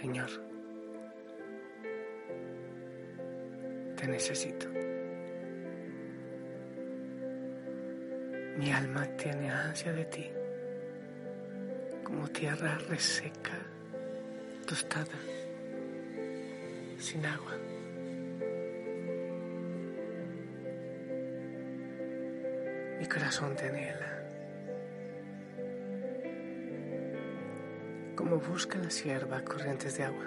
Señor, te necesito. Mi alma tiene ansia de ti, como tierra reseca, tostada, sin agua. Mi corazón te anhela. Busca la sierva corrientes de agua.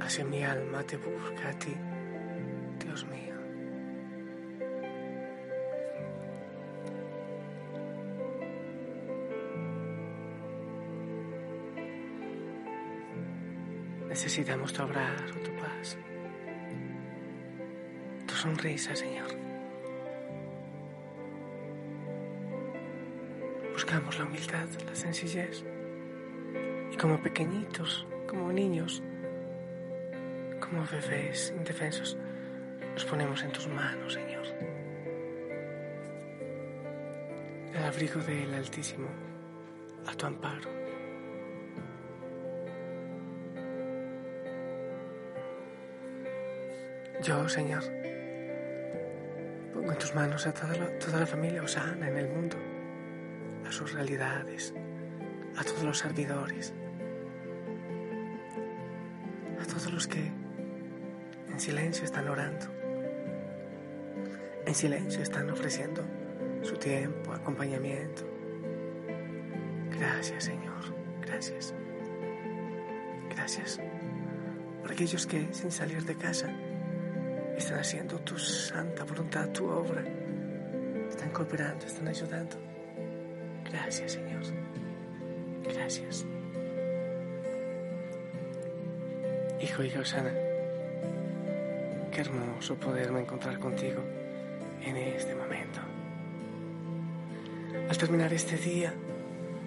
Hacia mi alma te busca a ti, Dios mío. Necesitamos tu abrazo, tu paz, tu sonrisa, Señor. Buscamos la humildad, la sencillez. Como pequeñitos, como niños, como bebés indefensos, nos ponemos en tus manos, Señor. El abrigo del Altísimo, a tu amparo. Yo, Señor, pongo en tus manos a toda la, toda la familia Osana en el mundo, a sus realidades, a todos los servidores, todos los que en silencio están orando, en silencio están ofreciendo su tiempo, acompañamiento. Gracias Señor, gracias. Gracias por aquellos que sin salir de casa están haciendo tu santa voluntad, tu obra. Están cooperando, están ayudando. Gracias Señor. Gracias. Hijo y Osana, qué hermoso poderme encontrar contigo en este momento. Al terminar este día,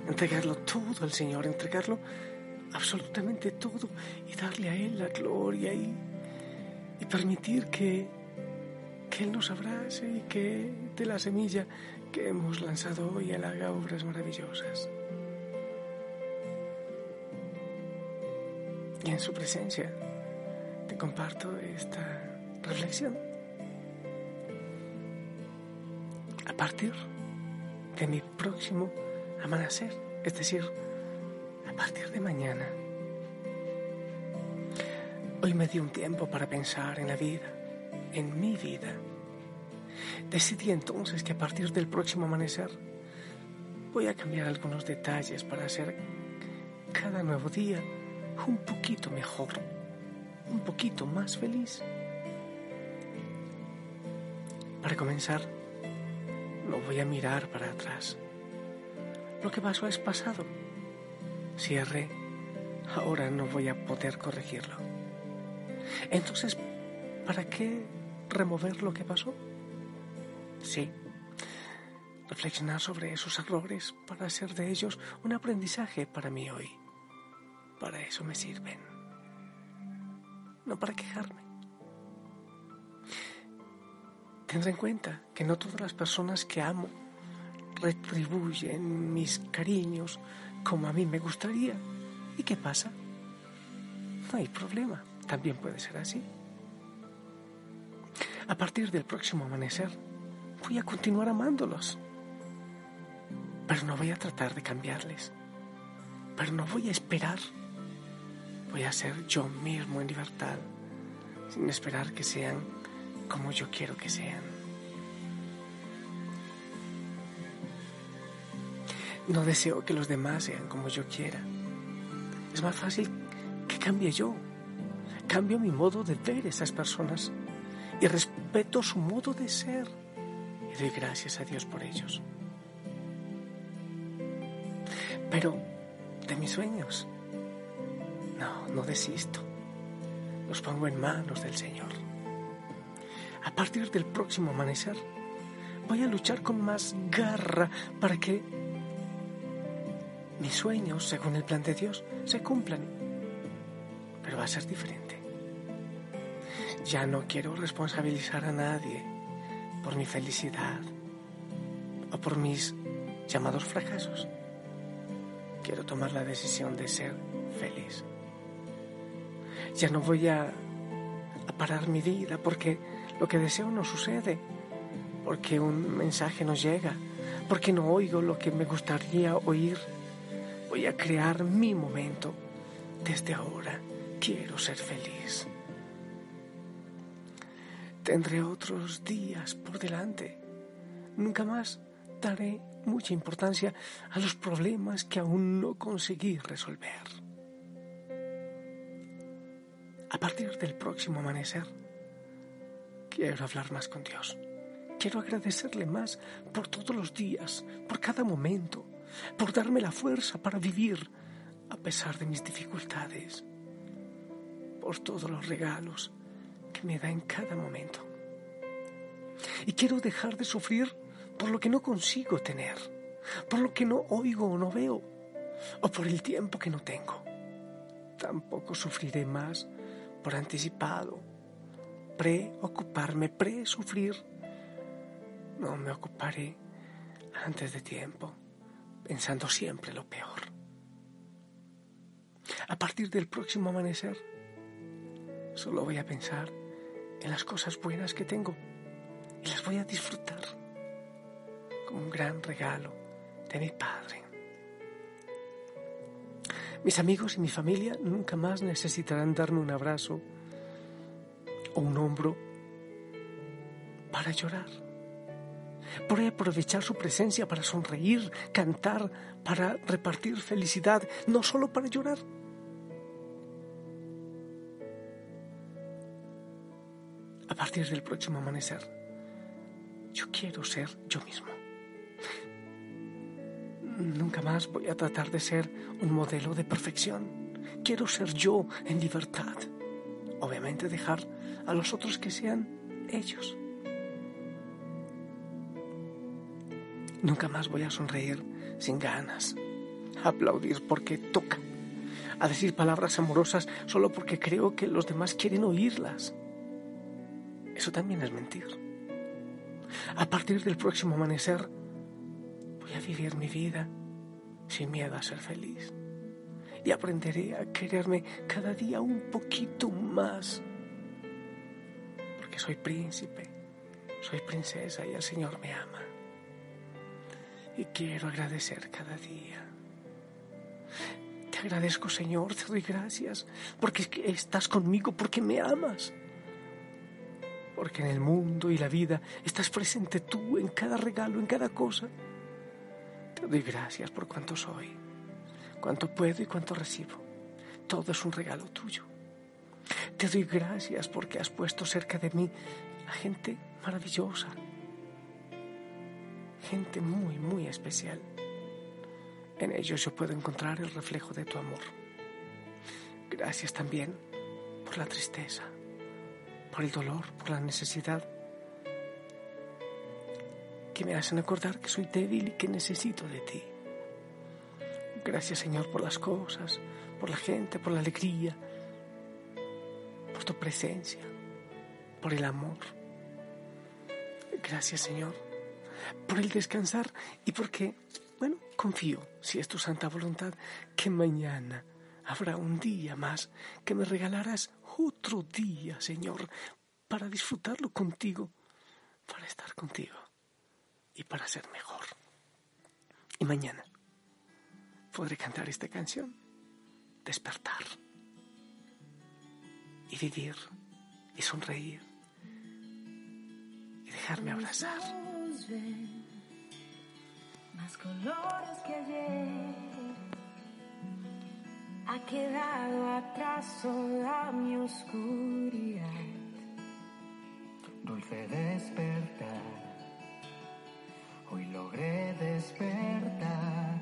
entregarlo todo al Señor, entregarlo absolutamente todo y darle a Él la gloria y, y permitir que, que Él nos abrace y que de la semilla que hemos lanzado hoy Él haga obras maravillosas. Y en su presencia te comparto esta reflexión. A partir de mi próximo amanecer, es decir, a partir de mañana, hoy me di un tiempo para pensar en la vida, en mi vida. Decidí entonces que a partir del próximo amanecer voy a cambiar algunos detalles para hacer cada nuevo día un poquito mejor, un poquito más feliz. Para comenzar, no voy a mirar para atrás. Lo que pasó es pasado. Cierre, ahora no voy a poder corregirlo. Entonces, ¿para qué remover lo que pasó? Sí, reflexionar sobre esos errores para hacer de ellos un aprendizaje para mí hoy. Para eso me sirven. No para quejarme. Tendré en cuenta que no todas las personas que amo retribuyen mis cariños como a mí me gustaría. ¿Y qué pasa? No hay problema. También puede ser así. A partir del próximo amanecer, voy a continuar amándolos. Pero no voy a tratar de cambiarles. Pero no voy a esperar Voy a ser yo mismo en libertad, sin esperar que sean como yo quiero que sean. No deseo que los demás sean como yo quiera. Es más fácil que cambie yo. cambio mi modo de ver esas personas y respeto su modo de ser y doy gracias a Dios por ellos. Pero de mis sueños, no, no desisto. Los pongo en manos del Señor. A partir del próximo amanecer, voy a luchar con más garra para que mis sueños, según el plan de Dios, se cumplan. Pero va a ser diferente. Ya no quiero responsabilizar a nadie por mi felicidad o por mis llamados fracasos. Quiero tomar la decisión de ser feliz. Ya no voy a, parar mi vida porque lo que deseo no sucede, porque un mensaje no llega, porque no oigo lo que me gustaría oír. Voy a crear mi momento. Desde ahora quiero ser feliz. Tendré otros días por delante. Nunca más daré mucha importancia a los problemas que aún no conseguí resolver. A partir del próximo amanecer, quiero hablar más con Dios. Quiero agradecerle más por todos los días, por cada momento, por darme la fuerza para vivir a pesar de mis dificultades, por todos los regalos que me da en cada momento. Y quiero dejar de sufrir por lo que no consigo tener, por lo que no oigo o no veo, o por el tiempo que no tengo. Tampoco sufriré más por anticipado, preocuparme, pre-sufrir. No me ocuparé antes de tiempo, pensando siempre lo peor. A partir del próximo amanecer, solo voy a pensar en las cosas buenas que tengo y las voy a disfrutar como un gran regalo de mi Padre. Mis amigos y mi familia nunca más necesitarán darme un abrazo o un hombro para llorar. Podré aprovechar su presencia para sonreír, cantar, para repartir felicidad, no solo para llorar. A partir del próximo amanecer, yo quiero ser yo mismo. Nunca más voy a tratar de ser un modelo de perfección. Quiero ser yo en libertad. Obviamente dejar a los otros que sean ellos. Nunca más voy a sonreír sin ganas, a aplaudir porque toca, a decir palabras amorosas solo porque creo que los demás quieren oírlas. Eso también es mentir. A partir del próximo amanecer, a vivir mi vida sin miedo a ser feliz. Y aprenderé a quererme cada día un poquito más. Porque soy príncipe, soy princesa y el Señor me ama. Y quiero agradecer cada día. Te agradezco, Señor, te doy gracias porque estás conmigo, porque me amas. Porque en el mundo y la vida estás presente tú en cada regalo, en cada cosa. Te doy gracias por cuanto soy, cuánto puedo y cuánto recibo. Todo es un regalo tuyo. Te doy gracias porque has puesto cerca de mí a gente maravillosa, gente muy, muy especial. En ellos yo puedo encontrar el reflejo de tu amor. Gracias también por la tristeza, por el dolor, por la necesidad que me hacen acordar que soy débil y que necesito de ti. Gracias Señor por las cosas, por la gente, por la alegría, por tu presencia, por el amor. Gracias Señor por el descansar y porque, bueno, confío, si es tu santa voluntad, que mañana habrá un día más que me regalarás otro día, Señor, para disfrutarlo contigo, para estar contigo y para ser mejor. Y mañana podré cantar esta canción, despertar y vivir y sonreír y dejarme abrazar. Más colores que ayer, ha quedado atrás toda mi oscuridad. Dulce despertar, hoy logré despertar,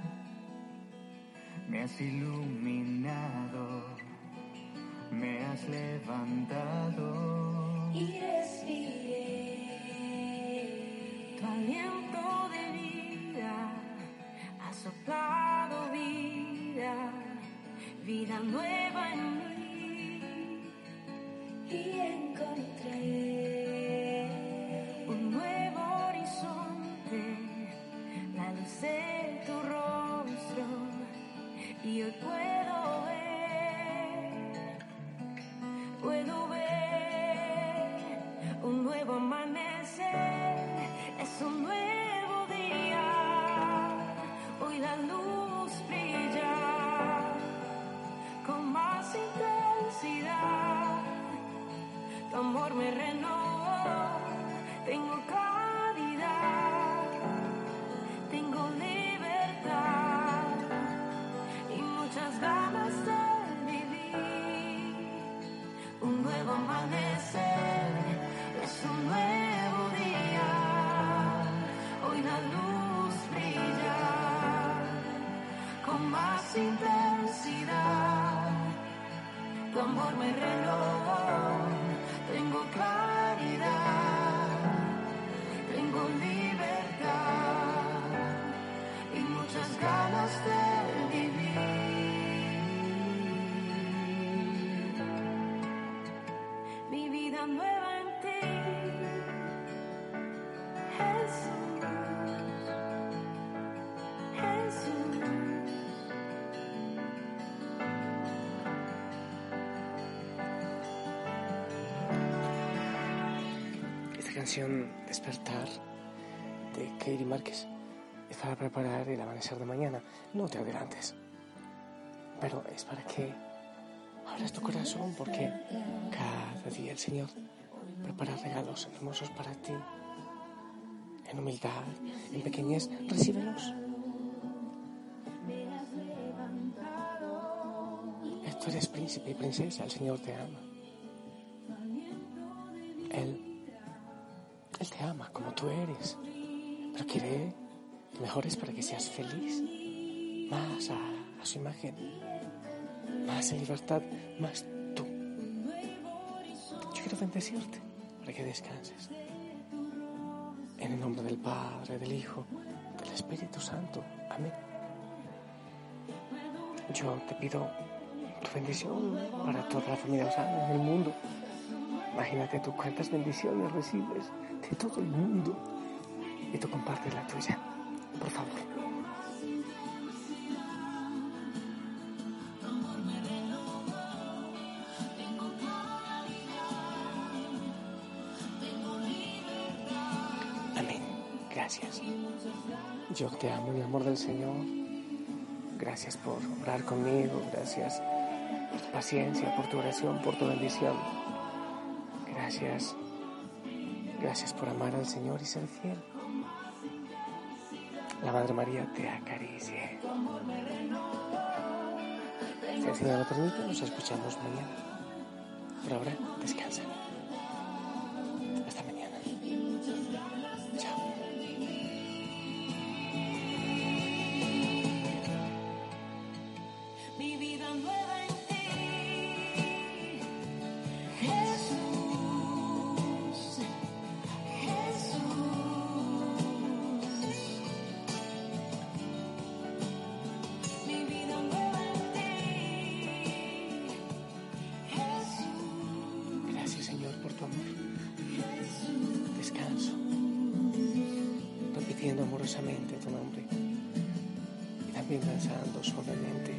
me has iluminado, me has levantado. y respiré. Tu aliento de vida, ha soplado vida, vida nueva en mí canción Despertar de Katie Márquez es para preparar el amanecer de mañana. No te adelantes. Pero es para que abras tu corazón porque cada día el Señor prepara regalos hermosos para ti. En humildad, en pequeñez, recíbelos. Tú eres príncipe y princesa, el Señor te ama. Eres, pero que mejores para que seas feliz, más a, a su imagen, más en libertad, más tú. Yo quiero bendecirte para que descanses. En el nombre del Padre, del Hijo, del Espíritu Santo. Amén. Yo te pido tu bendición para toda la familia Osana en el mundo. Imagínate tú cuántas bendiciones recibes de todo el mundo y tú compartes la tuya. Por favor. Amén. Gracias. Yo te amo el amor del Señor. Gracias por orar conmigo. Gracias por tu paciencia, por tu oración, por tu bendición. Gracias. Gracias por amar al Señor y ser fiel. La Madre María te acaricie. Si nos escuchamos mañana. Por ahora, descansa. Amorosamente tu nombre. Y también danzando suavemente